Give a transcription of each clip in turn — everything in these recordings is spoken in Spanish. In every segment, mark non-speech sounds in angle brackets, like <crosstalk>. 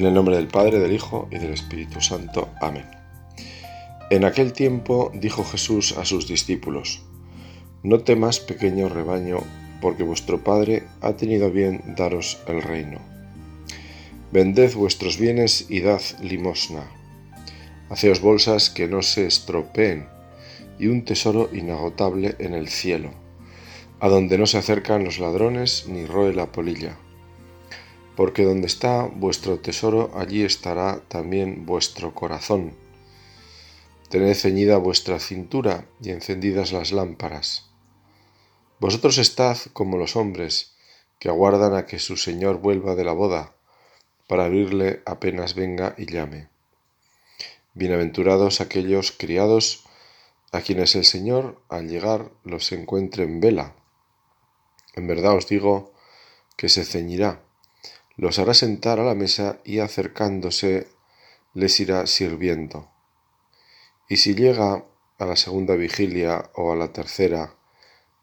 En el nombre del Padre, del Hijo y del Espíritu Santo. Amén. En aquel tiempo dijo Jesús a sus discípulos, No temas, pequeño rebaño, porque vuestro Padre ha tenido bien daros el reino. Vended vuestros bienes y dad limosna. Haceos bolsas que no se estropeen y un tesoro inagotable en el cielo, a donde no se acercan los ladrones ni roe la polilla porque donde está vuestro tesoro, allí estará también vuestro corazón. Tened ceñida vuestra cintura y encendidas las lámparas. Vosotros estad como los hombres que aguardan a que su Señor vuelva de la boda, para abrirle apenas venga y llame. Bienaventurados aquellos criados a quienes el Señor al llegar los encuentre en vela. En verdad os digo que se ceñirá los hará sentar a la mesa y acercándose les irá sirviendo. Y si llega a la segunda vigilia o a la tercera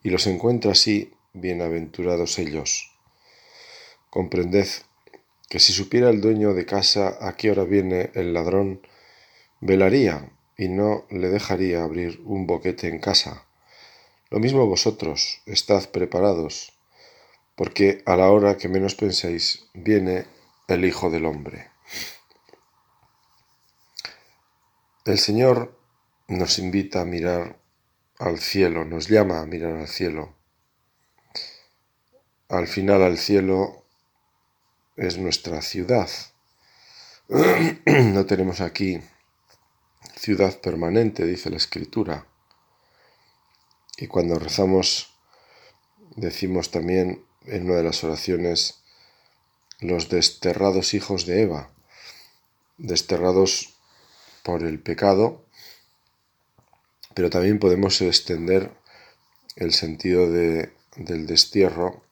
y los encuentra así, bienaventurados ellos. Comprended que si supiera el dueño de casa a qué hora viene el ladrón, velaría y no le dejaría abrir un boquete en casa. Lo mismo vosotros, estad preparados, porque a la hora que menos penséis viene el Hijo del Hombre. El Señor nos invita a mirar al cielo, nos llama a mirar al cielo. Al final al cielo es nuestra ciudad. <clears throat> No tenemos aquí ciudad permanente, dice la Escritura. Y cuando rezamos decimos también en una de las oraciones los desterrados hijos de Eva, desterrados por el pecado, pero también podemos extender el sentido de, del destierro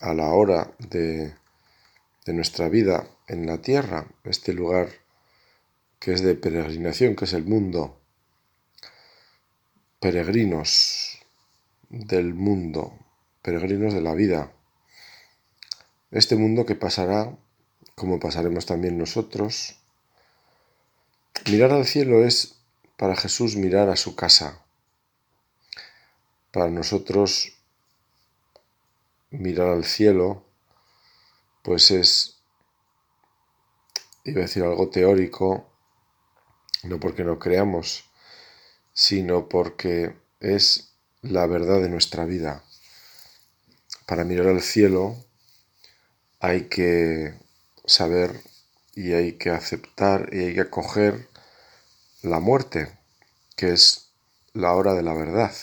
a la hora de, de nuestra vida en la tierra, este lugar que es de peregrinación, que es el mundo, peregrinos del mundo, peregrinos de la vida, este mundo que pasará, como pasaremos también nosotros. Mirar al cielo es para Jesús mirar a su casa. Para nosotros mirar al cielo, pues es, iba a decir algo teórico, no porque no creamos, sino porque es la verdad de nuestra vida. Para mirar al cielo hay que saber y hay que aceptar y hay que acoger la muerte, que es la hora de la verdad.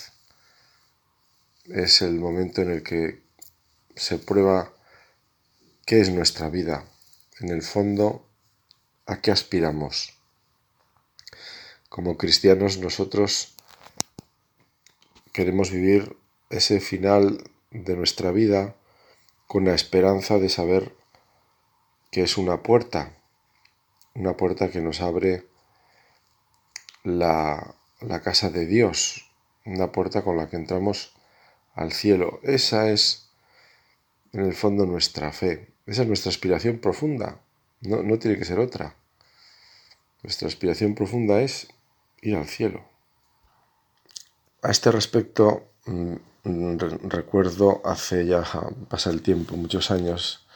Es el momento en el que se prueba qué es nuestra vida. En el fondo, ¿a qué aspiramos? Como cristianos nosotros queremos vivir ese final de nuestra vida con la esperanza de saber que es una puerta, una puerta que nos abre la, la casa de Dios, una puerta con la que entramos al cielo. Esa es, en el fondo, nuestra fe. Esa es nuestra aspiración profunda. No, no tiene que ser otra. Nuestra aspiración profunda es ir al cielo. A este respecto, mm, recuerdo hace ya, pasa el tiempo, muchos años,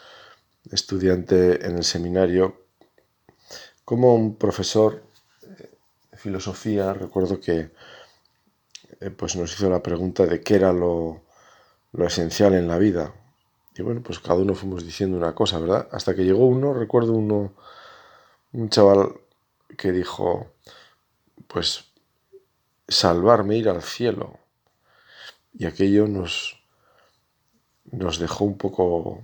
estudiante en el seminario, como un profesor de filosofía, recuerdo que eh, pues nos hizo la pregunta de qué era lo, lo esencial en la vida. Y bueno, pues cada uno fuimos diciendo una cosa, ¿verdad? Hasta que llegó uno, recuerdo uno, un chaval que dijo, pues salvarme, ir al cielo. Y aquello nos, nos dejó un poco,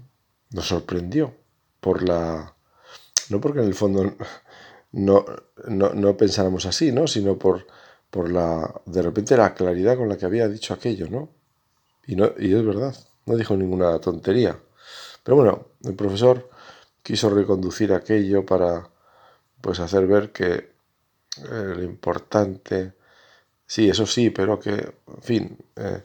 nos sorprendió por la, no porque en el fondo no, no, pensáramos así, ¿no? Sino por, por la, de repente la claridad con la que había dicho aquello, ¿no? Y, no, y es verdad, no dijo ninguna tontería. Pero bueno, el profesor quiso reconducir aquello para, pues, hacer ver que eh, lo importante, sí, eso sí, pero que, en fin, eh,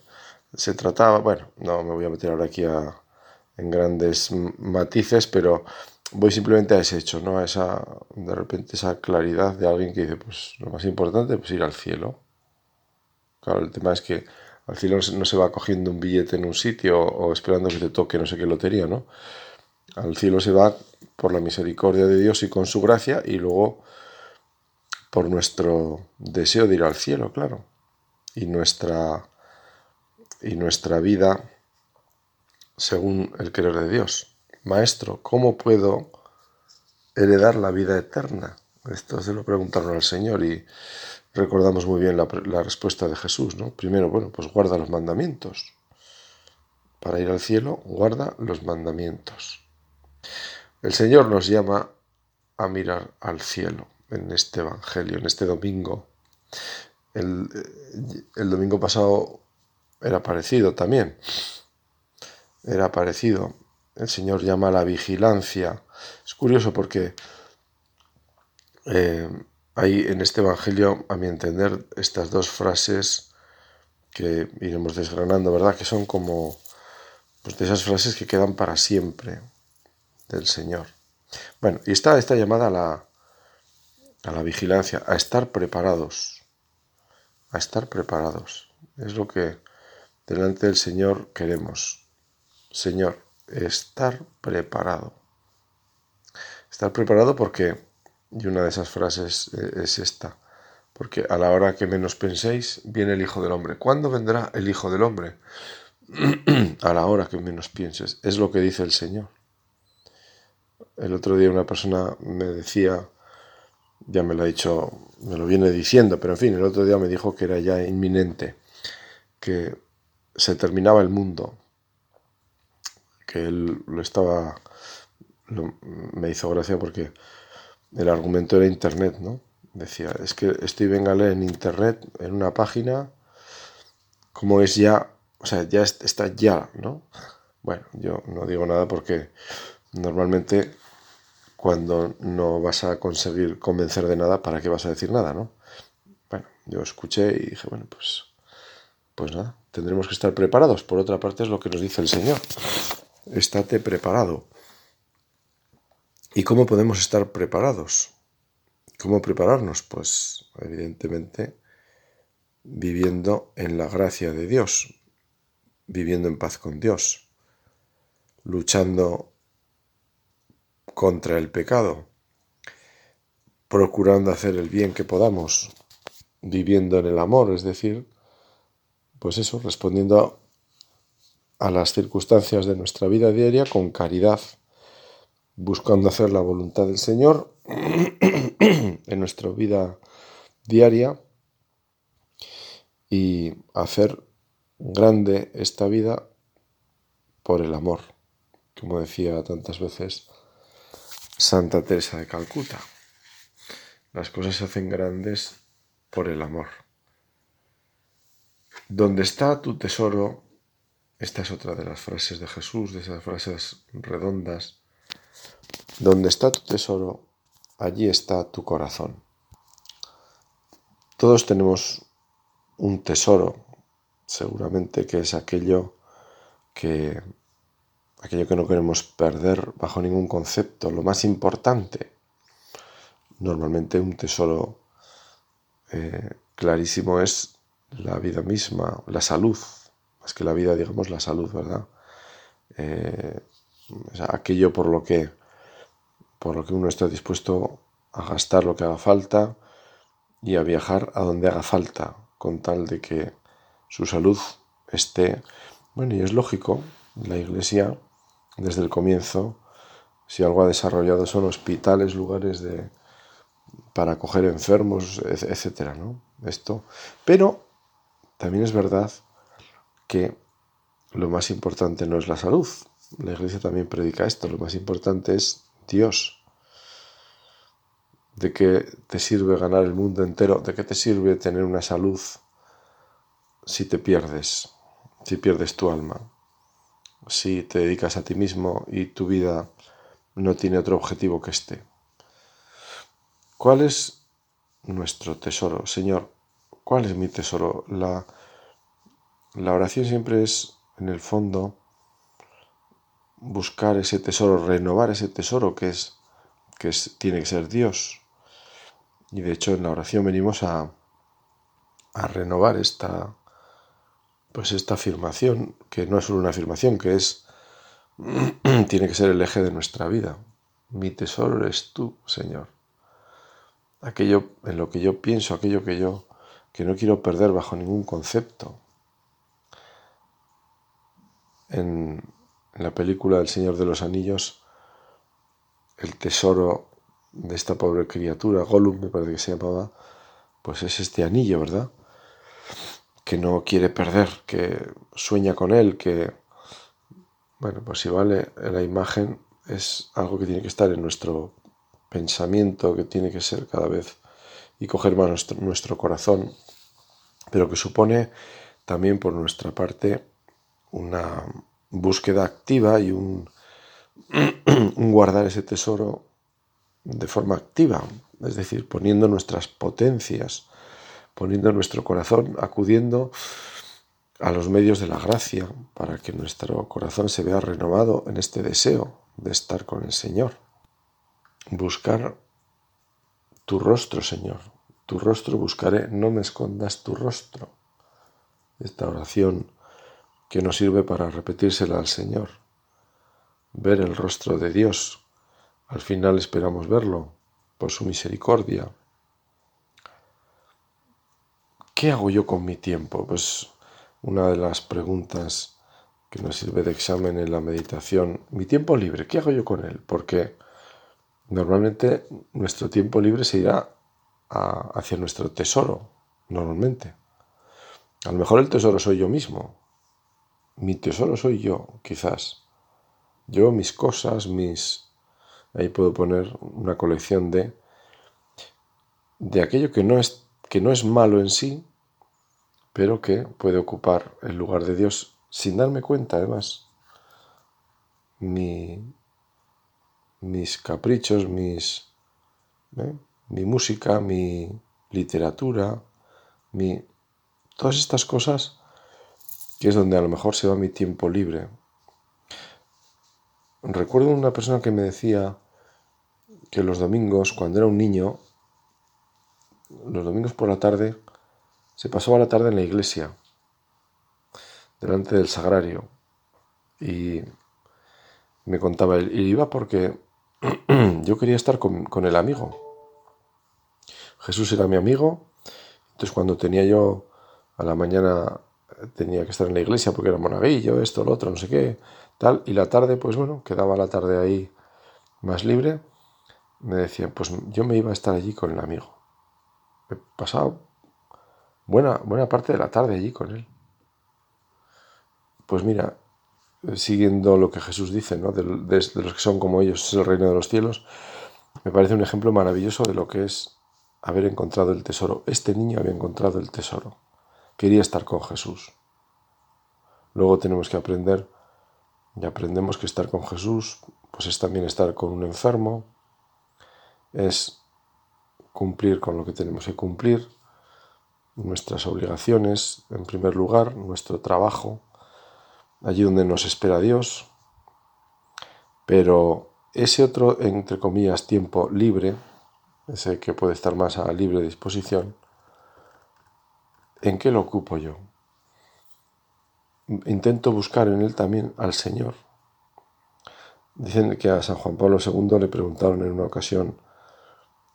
se trataba, bueno, no me voy a meter ahora aquí en grandes matices, pero voy simplemente a ese hecho, ¿no? A esa, de repente, esa claridad de alguien que dice, pues lo más importante, pues ir al cielo. Claro, el tema es que al cielo no se va cogiendo un billete en un sitio o esperando que te toque no sé qué lotería, ¿no? Al cielo se va por la misericordia de Dios y con su gracia y luego por nuestro deseo de ir al cielo, claro. Y nuestra, y nuestra vida según el querer de Dios. Maestro, ¿cómo puedo heredar la vida eterna? Esto se lo preguntaron al Señor y recordamos muy bien la, respuesta de Jesús, ¿no? Primero, bueno, pues guarda los mandamientos. Para ir al cielo, guarda los mandamientos. El Señor nos llama a mirar al cielo en este Evangelio, en este domingo. El, el domingo pasado era parecido también. Era parecido. El Señor llama a la vigilancia. Es curioso porque eh, hay en este Evangelio, a mi entender, estas dos frases que iremos desgranando, ¿verdad? Que son como pues, de esas frases que quedan para siempre del Señor. Bueno, y está esta llamada a la, a la vigilancia, a estar preparados, a estar preparados. Es lo que delante del Señor queremos. Señor, estar preparado. Estar preparado porque y una de esas frases eh, es esta. Porque a la hora que menos penséis, viene el Hijo del Hombre. ¿Cuándo vendrá el Hijo del Hombre? <clears throat> a la hora que menos pienses. Es lo que dice el Señor. El otro día una persona me decía, ya me lo ha dicho, me lo viene diciendo, pero en fin, el otro día me dijo que era ya inminente, que se terminaba el mundo, que él lo estaba, me hizo gracia porque el argumento era Internet, ¿no? Decía, es que estoy leer en Internet, en una página, como es ya, o sea, ya está ya, ¿no? Bueno, yo no digo nada porque normalmente cuando no vas a conseguir convencer de nada, ¿para qué vas a decir nada, no? Bueno, yo escuché y dije, bueno, pues, pues nada, tendremos que estar preparados. Por otra parte es lo que nos dice el Señor. Estate preparado. ¿Y cómo podemos estar preparados? ¿Cómo prepararnos? Pues evidentemente viviendo en la gracia de Dios, viviendo en paz con Dios, luchando contra el pecado, procurando hacer el bien que podamos, viviendo en el amor, es decir, pues eso, respondiendo a, las circunstancias de nuestra vida diaria con caridad buscando hacer la voluntad del Señor <clears throat> en nuestra vida diaria y hacer grande esta vida por el amor, como decía tantas veces Santa Teresa de Calcuta. Las cosas se hacen grandes por el amor. Donde está tu tesoro, esta es otra de las frases de Jesús, de esas frases redondas, donde está tu tesoro, allí está tu corazón. Todos tenemos un tesoro, seguramente que es aquello que aquello que no queremos perder bajo ningún concepto, lo más importante. Normalmente un tesoro eh, clarísimo es la vida misma, la salud, más que la vida, digamos, la salud, ¿verdad? Eh, aquello por lo que por lo que uno está dispuesto a gastar lo que haga falta y a viajar a donde haga falta, con tal de que su salud esté. Bueno, y es lógico, la Iglesia, desde el comienzo, si algo ha desarrollado son hospitales, lugares de, para acoger enfermos, etcétera, ¿no? Esto. Pero también es verdad que lo más importante no es la salud. La Iglesia también predica esto. Lo más importante es Dios. ¿De qué te sirve ganar el mundo entero? ¿De qué te sirve tener una salud si te pierdes? Si pierdes tu alma. Si te dedicas a ti mismo y tu vida no tiene otro objetivo que este. ¿Cuál es nuestro tesoro? Señor, ¿cuál es mi tesoro? La, oración siempre es, en el fondo, buscar ese tesoro, renovar ese tesoro que es que tiene que ser Dios. Y de hecho en la oración venimos a, a renovar esta pues esta afirmación, que no es solo una afirmación, que es <clears throat> tiene que ser el eje de nuestra vida. Mi tesoro eres tú, Señor. Aquello en lo que yo pienso, aquello que yo que no quiero perder bajo ningún concepto. En, la película El Señor de los Anillos, el tesoro de esta pobre criatura, Gollum me parece que se llamaba, pues es este anillo, ¿verdad? Que no quiere perder, que sueña con él, que, bueno, pues si vale, la imagen es algo que tiene que estar en nuestro pensamiento, que tiene que ser cada vez y coger más nuestro corazón, pero que supone también por nuestra parte una búsqueda activa y un, <clears throat> un guardar ese tesoro de forma activa, es decir, poniendo nuestras potencias, poniendo nuestro corazón, acudiendo a los medios de la gracia para que nuestro corazón se vea renovado en este deseo de estar con el Señor. Buscar tu rostro, Señor. Tu rostro buscaré, no me escondas tu rostro. Esta oración que nos sirve para repetírsela al Señor. Ver el rostro de Dios al final esperamos verlo por su misericordia. ¿Qué hago yo con mi tiempo? Pues una de las preguntas que nos sirve de examen en la meditación. Mi tiempo libre, ¿qué hago yo con él? Porque normalmente nuestro tiempo libre se irá hacia nuestro tesoro, normalmente. A lo mejor el tesoro soy yo mismo. Mi tesoro soy yo, quizás. Yo, mis cosas, mis Ahí puedo poner una colección de, de aquello que no, es, que no es malo en sí, pero que puede ocupar el lugar de Dios sin darme cuenta, además. Mi, mis caprichos, mis, ¿eh? Mi música, mi literatura, mi, todas estas cosas que es donde a lo mejor se va mi tiempo libre. Recuerdo una persona que me decía, que los domingos, cuando era un niño, los domingos por la tarde, se pasaba la tarde en la iglesia, delante del sagrario. Y me contaba, y iba porque <clears throat> yo quería estar con, el amigo. Jesús era mi amigo, entonces cuando tenía yo a la mañana tenía que estar en la iglesia porque era monaguillo, esto, lo otro, no sé qué, tal, y la tarde, pues bueno, quedaba la tarde ahí más libre me decían, pues yo me iba a estar allí con el amigo. He pasado buena, buena parte de la tarde allí con él. Pues mira, siguiendo lo que Jesús dice, ¿no? de, los que son como ellos, es el reino de los cielos, me parece un ejemplo maravilloso de lo que es haber encontrado el tesoro. Este niño había encontrado el tesoro. Quería estar con Jesús. Luego tenemos que aprender, y aprendemos que estar con Jesús, pues es también estar con un enfermo, es cumplir con lo que tenemos que cumplir, nuestras obligaciones, en primer lugar, nuestro trabajo, allí donde nos espera Dios, pero ese otro, entre comillas, tiempo libre, ese que puede estar más a libre disposición, ¿en qué lo ocupo yo? Intento buscar en él también al Señor. Dicen que a San Juan Pablo II le preguntaron en una ocasión,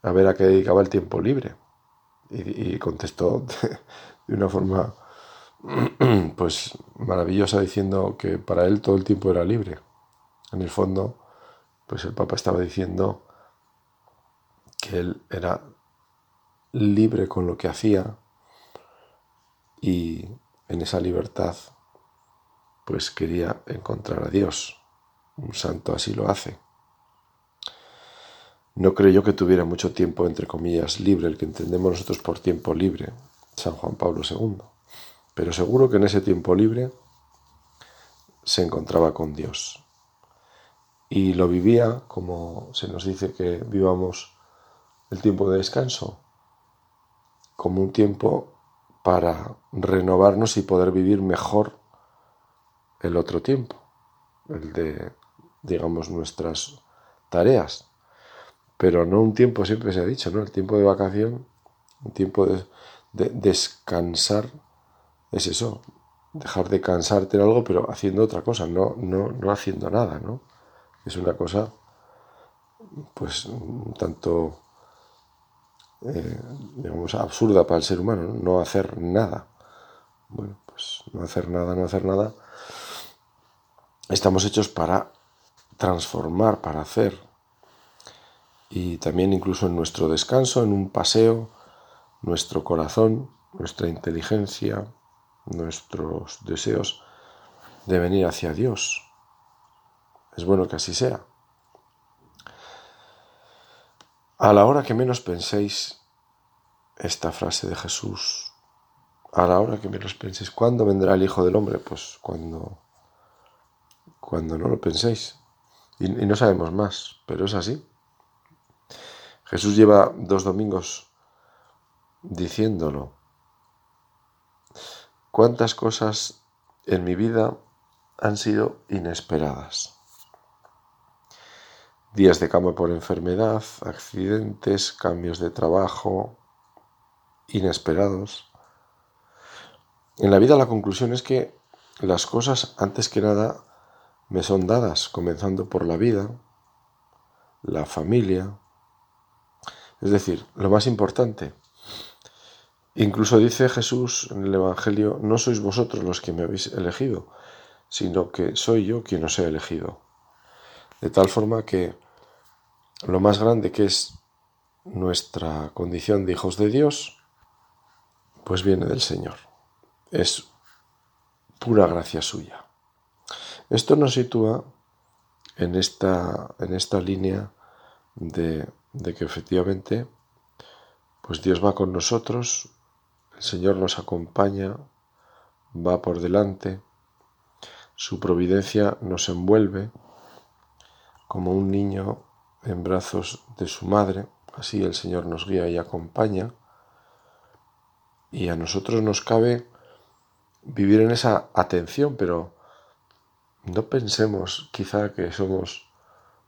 a ver a qué dedicaba el tiempo libre. Y, contestó <laughs> de, una forma <clears throat> pues maravillosa diciendo que para él todo el tiempo era libre. En el fondo, pues el Papa estaba diciendo que él era libre con lo que hacía y en esa libertad pues quería encontrar a Dios. Un santo así lo hace. No creo que tuviera mucho tiempo, entre comillas, libre, el que entendemos nosotros por tiempo libre, San Juan Pablo II. Pero seguro que en ese tiempo libre se encontraba con Dios. Y lo vivía como se nos dice que vivamos el tiempo de descanso, como un tiempo para renovarnos y poder vivir mejor el otro tiempo, el de digamos, nuestras tareas. Pero no un tiempo, siempre se ha dicho, ¿no? El tiempo de vacación, un tiempo de, descansar, es eso, dejar de cansarte en algo, pero haciendo otra cosa, no, no, no haciendo nada, ¿no? Es una cosa, pues, un tanto, eh, digamos, absurda para el ser humano, ¿no? no hacer nada. Bueno, pues no hacer nada, no hacer nada. Estamos hechos para transformar, para hacer. Y también incluso en nuestro descanso, en un paseo, nuestro corazón, nuestra inteligencia, nuestros deseos de venir hacia Dios. Es bueno que así sea. A la hora que menos penséis esta frase de Jesús, a la hora que menos penséis, ¿cuándo vendrá el Hijo del Hombre? Pues cuando, cuando no lo penséis. Y, y no sabemos más, pero es así. Jesús lleva dos domingos diciéndolo. ¿Cuántas cosas en mi vida han sido inesperadas? Días de cama por enfermedad, accidentes, cambios de trabajo, inesperados. En la vida la conclusión es que las cosas antes que nada me son dadas, comenzando por la vida, la familia. Es decir, lo más importante. Incluso dice Jesús en el Evangelio, no sois vosotros los que me habéis elegido, sino que soy yo quien os he elegido. De tal forma que lo más grande que es nuestra condición de hijos de Dios, pues viene del Señor. Es pura gracia suya. Esto nos sitúa en esta, en esta línea de, de que efectivamente pues Dios va con nosotros, el Señor nos acompaña, va por delante, su providencia nos envuelve como un niño en brazos de su madre, así el Señor nos guía y acompaña, y a nosotros nos cabe vivir en esa atención, pero no pensemos quizá que somos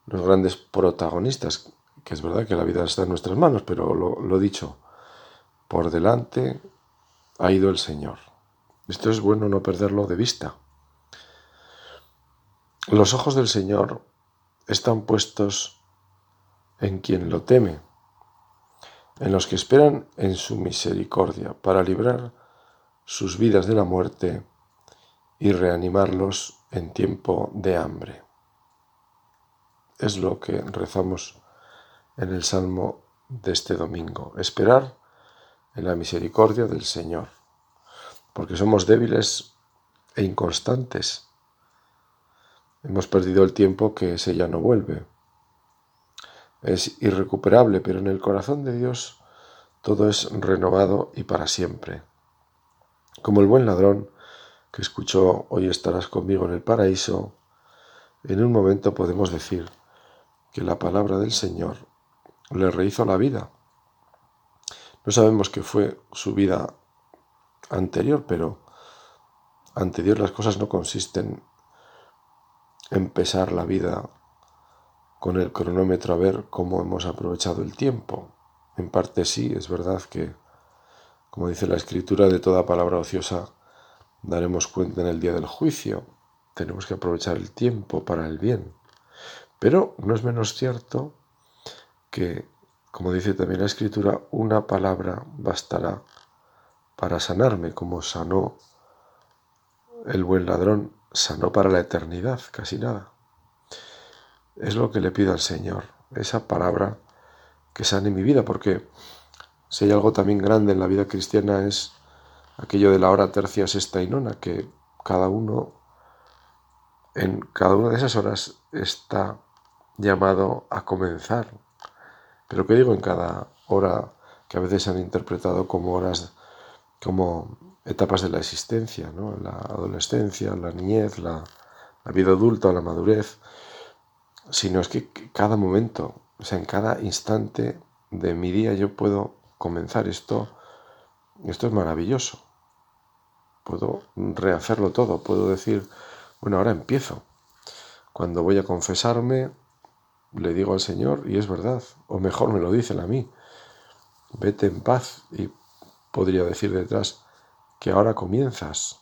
los grandes protagonistas, que es verdad que la vida está en nuestras manos, pero lo, lo dicho, por delante ha ido el Señor. Esto es bueno no perderlo de vista. Los ojos del Señor están puestos en quien lo teme, en los que esperan en su misericordia para librar sus vidas de la muerte y reanimarlos en tiempo de hambre. Es lo que rezamos en el Salmo de este domingo, esperar en la misericordia del Señor, porque somos débiles e inconstantes. Hemos perdido el tiempo que ese ya no vuelve es irrecuperable, pero en el corazón de Dios todo es renovado y para siempre. Como el buen ladrón que escuchó Hoy estarás conmigo en el paraíso, en un momento podemos decir que la palabra del Señor le rehizo la vida. No sabemos qué fue su vida anterior, pero ante Dios las cosas no consisten en pesar la vida con el cronómetro a ver cómo hemos aprovechado el tiempo. En parte sí, es verdad que, como dice la escritura, de toda palabra ociosa daremos cuenta en el día del juicio. Tenemos que aprovechar el tiempo para el bien. Pero no es menos cierto que, como dice también la escritura, una palabra bastará para sanarme, como sanó el buen ladrón, sanó para la eternidad, casi nada. Es lo que le pido al Señor, esa palabra que sane mi vida, porque si hay algo también grande en la vida cristiana es aquello de la hora tercia, sexta y nona, que cada uno, en cada una de esas horas está llamado a comenzar. Pero ¿qué digo en cada hora que a veces han interpretado como horas, como etapas de la existencia, ¿no? la adolescencia, la niñez, la, vida adulta, la madurez? sino es que cada momento, o sea, en cada instante de mi día yo puedo comenzar esto. Esto es maravilloso. Puedo rehacerlo todo, puedo decir, bueno, ahora empiezo. Cuando voy a confesarme, le digo al Señor, y es verdad, o mejor me lo dicen a mí, vete en paz, y podría decir detrás, que ahora comienzas.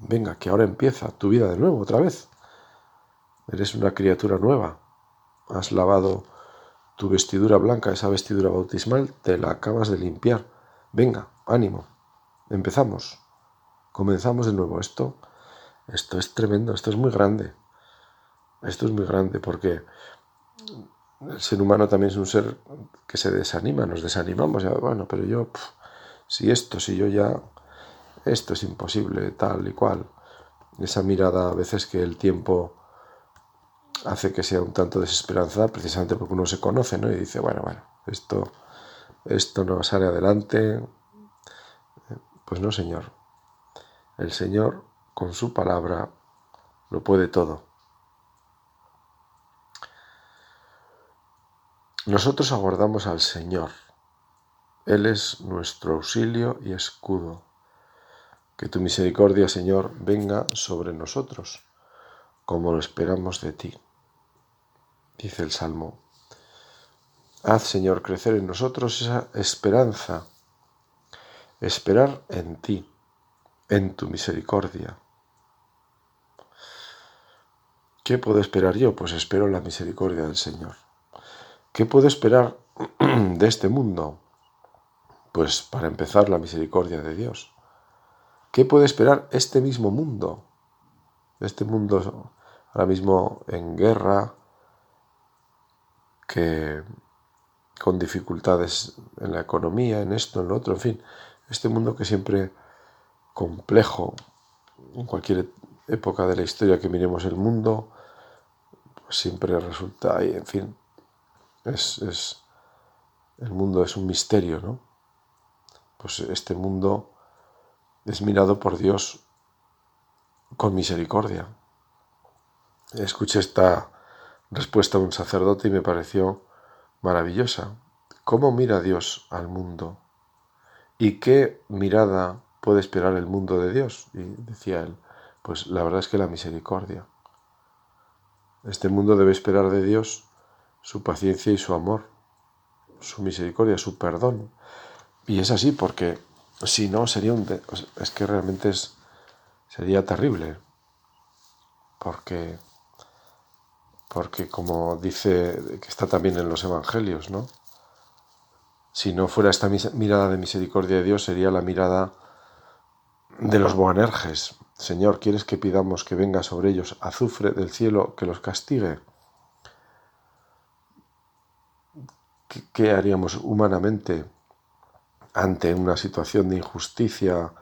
Venga, que ahora empieza tu vida de nuevo, otra vez. Eres una criatura nueva. Has lavado tu vestidura blanca, esa vestidura bautismal, te la acabas de limpiar. Venga, ánimo. Empezamos. Comenzamos de nuevo. Esto, esto es tremendo, esto es muy grande. Esto es muy grande porque el ser humano también es un ser que se desanima, nos desanimamos. Bueno, pero yo, si esto, si yo ya, esto es imposible, tal y cual. Esa mirada a veces que el tiempo hace que sea un tanto desesperanzada, precisamente porque uno se conoce, ¿no? Y dice, bueno, bueno, esto, esto no sale adelante. Pues no, Señor. El Señor, con su palabra, lo puede todo. Nosotros aguardamos al Señor. Él es nuestro auxilio y escudo. Que tu misericordia, Señor, venga sobre nosotros, como lo esperamos de ti. Dice el Salmo. Haz, Señor, crecer en nosotros esa esperanza, esperar en ti, en tu misericordia. ¿Qué puedo esperar yo? Pues espero la misericordia del Señor. ¿Qué puedo esperar <clears throat> de este mundo? Pues para empezar la misericordia de Dios. ¿Qué puede esperar este mismo mundo? Este mundo ahora mismo en guerra, que con dificultades en la economía, en esto, en lo otro, en fin, este mundo que siempre complejo, en cualquier época de la historia que miremos el mundo, pues siempre resulta, en fin, es, el mundo es un misterio, ¿no? Pues este mundo es mirado por Dios con misericordia. Escuché esta respuesta de un sacerdote y me pareció maravillosa. ¿Cómo mira Dios al mundo? ¿Y qué mirada puede esperar el mundo de Dios? Y decía él, pues la verdad es que la misericordia. Este mundo debe esperar de Dios su paciencia y su amor, su misericordia, su perdón. Y es así porque si no sería un... es que realmente es, sería terrible. Porque, porque como dice que está también en los evangelios, ¿no? Si no fuera esta mirada de misericordia de Dios, sería la mirada de los Boanerges. Señor, ¿quieres que pidamos que venga sobre ellos azufre del cielo que los castigue? ¿Qué, haríamos humanamente ante una situación de injusticia,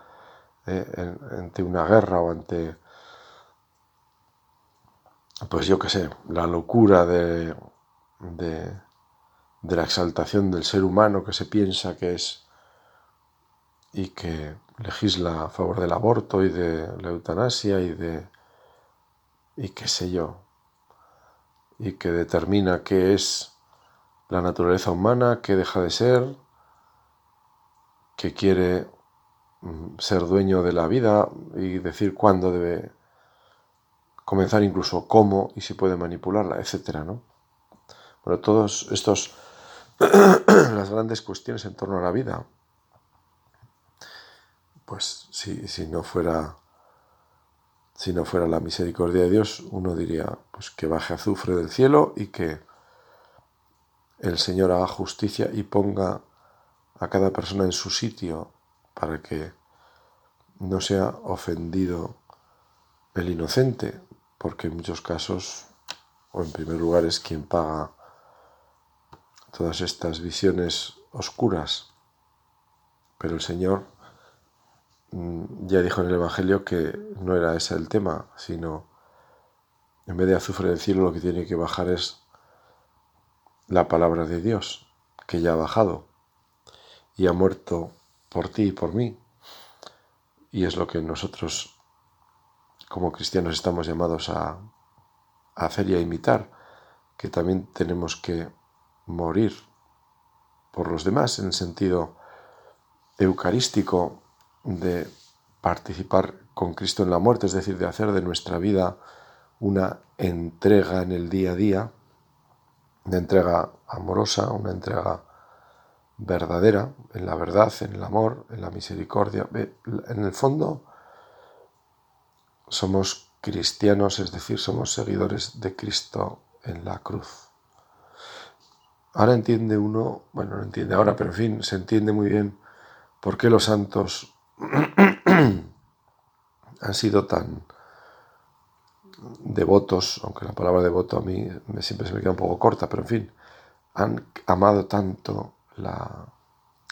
eh, ante una guerra o ante, pues yo qué sé, la locura de, de, la exaltación del ser humano que se piensa que es y que legisla a favor del aborto y de la eutanasia y de y qué sé yo y que determina qué es la naturaleza humana que deja de ser, que quiere mm, ser dueño de la vida y decir cuándo debe comenzar, incluso cómo y si puede manipularla, etcétera, ¿no? Bueno, todos estos <clears throat> las grandes cuestiones en torno a la vida. Pues si, si no fuera si no fuera la misericordia de Dios, uno diría pues que baje azufre del cielo y que el Señor haga justicia y ponga a cada persona en su sitio para que no sea ofendido el inocente, porque en muchos casos, o en primer lugar, es quien paga todas estas visiones oscuras. Pero el Señor mm, ya dijo en el Evangelio que no era ese el tema, sino en vez de azufre del cielo lo que tiene que bajar es la palabra de Dios, que ya ha bajado y ha muerto por ti y por mí. Y es lo que nosotros como cristianos estamos llamados a, hacer y a imitar, que también tenemos que morir por los demás en el sentido eucarístico de participar con Cristo en la muerte, es decir, de hacer de nuestra vida una entrega en el día a día, una entrega amorosa, una entrega verdadera, en la verdad, en el amor, en la misericordia. En el fondo somos cristianos, es decir, somos seguidores de Cristo en la cruz. Ahora entiende uno, bueno, no entiende ahora, pero en fin, se entiende muy bien por qué los santos <clears throat> han sido tan devotos, aunque la palabra devoto a mí siempre se me queda un poco corta, pero en fin, han amado tanto la,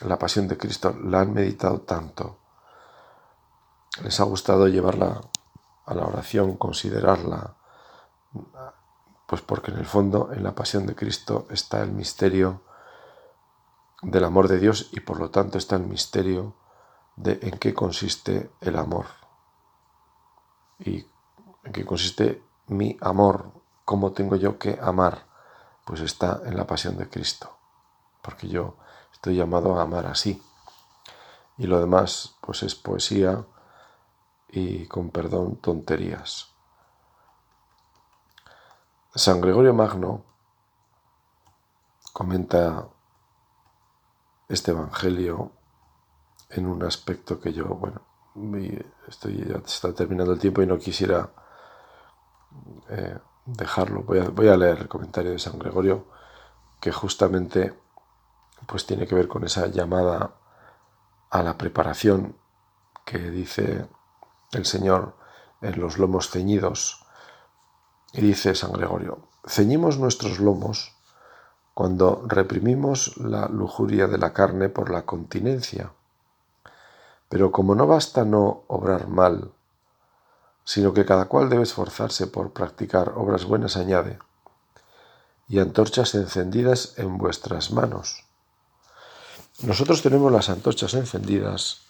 la pasión de Cristo, la han meditado tanto, les ha gustado llevarla a la oración, considerarla, pues porque en el fondo en la pasión de Cristo está el misterio del amor de Dios y por lo tanto está el misterio de en qué consiste el amor. Y en qué consiste mi amor, cómo tengo yo que amar, pues está en la pasión de Cristo, porque yo estoy llamado a amar así. Y lo demás, pues es poesía y, con perdón, tonterías. San Gregorio Magno comenta este Evangelio en un aspecto que yo, bueno, estoy, ya está terminando el tiempo y no quisiera eh, dejarlo. Voy a, voy a, leer el comentario de San Gregorio que justamente pues tiene que ver con esa llamada a la preparación que dice el Señor en los lomos ceñidos. Y dice San Gregorio, ceñimos nuestros lomos cuando reprimimos la lujuria de la carne por la continencia pero como no basta no obrar mal, sino que cada cual debe esforzarse por practicar obras buenas, añade, y antorchas encendidas en vuestras manos. Nosotros tenemos las antorchas encendidas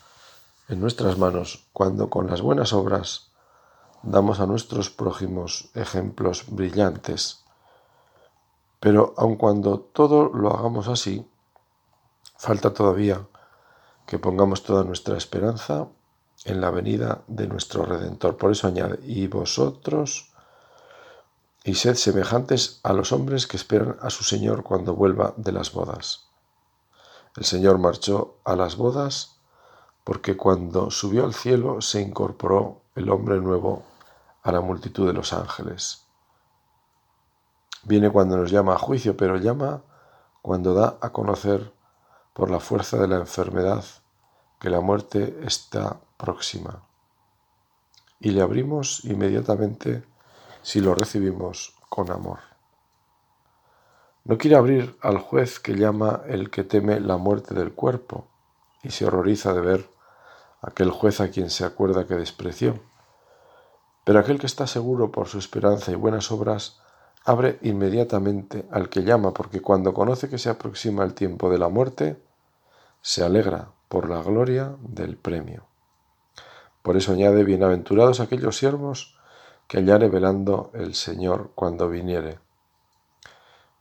en nuestras manos cuando con las buenas obras damos a nuestros prójimos ejemplos brillantes. Pero aun cuando todo lo hagamos así, falta todavía que pongamos toda nuestra esperanza en la venida de nuestro Redentor. Por eso añade, y vosotros, y sed semejantes a los hombres que esperan a su Señor cuando vuelva de las bodas. El Señor marchó a las bodas porque cuando subió al cielo se incorporó el hombre nuevo a la multitud de los ángeles. Viene cuando nos llama a juicio, pero llama cuando da a conocer por la fuerza de la enfermedad que la muerte está próxima. Y le abrimos inmediatamente si lo recibimos con amor. No quiere abrir al juez que llama el que teme la muerte del cuerpo y se horroriza de ver aquel juez a quien se acuerda que despreció. Pero aquel que está seguro por su esperanza y buenas obras, abre inmediatamente al que llama, porque cuando conoce que se aproxima el tiempo de la muerte, se alegra por la gloria del premio. Por eso añade, bienaventurados aquellos siervos que hallare velando el Señor cuando viniere.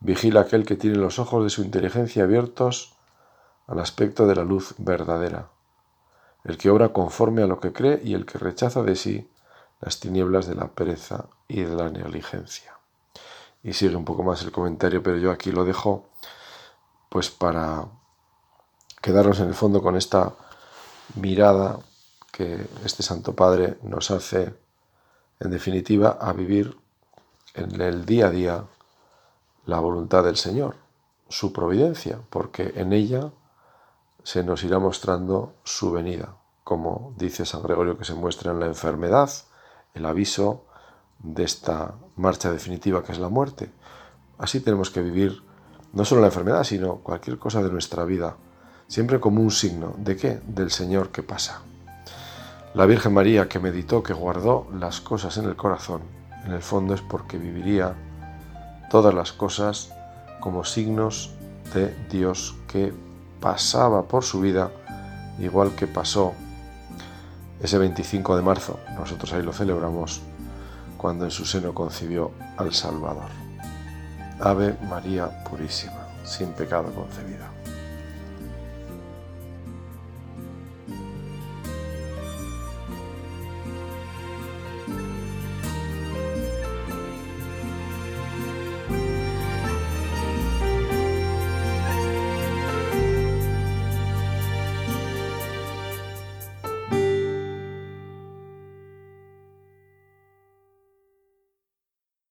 Vigila aquel que tiene los ojos de su inteligencia abiertos al aspecto de la luz verdadera, el que obra conforme a lo que cree y el que rechaza de sí las tinieblas de la pereza y de la negligencia. Y sigue un poco más el comentario, pero yo aquí lo dejo pues para quedarnos en el fondo con esta mirada que este Santo Padre nos hace, en definitiva, a vivir en el día a día la voluntad del Señor, su providencia, porque en ella se nos irá mostrando su venida, como dice San Gregorio que se muestra en la enfermedad, el aviso de esta marcha definitiva que es la muerte. Así tenemos que vivir no solo la enfermedad, sino cualquier cosa de nuestra vida, siempre como un signo de qué? Del Señor que pasa. La Virgen María que meditó, que guardó las cosas en el corazón, en el fondo es porque viviría todas las cosas como signos de Dios que pasaba por su vida, igual que pasó ese 25 de marzo. Nosotros ahí lo celebramos cuando en su seno concibió al Salvador. Ave María Purísima, sin pecado concebida.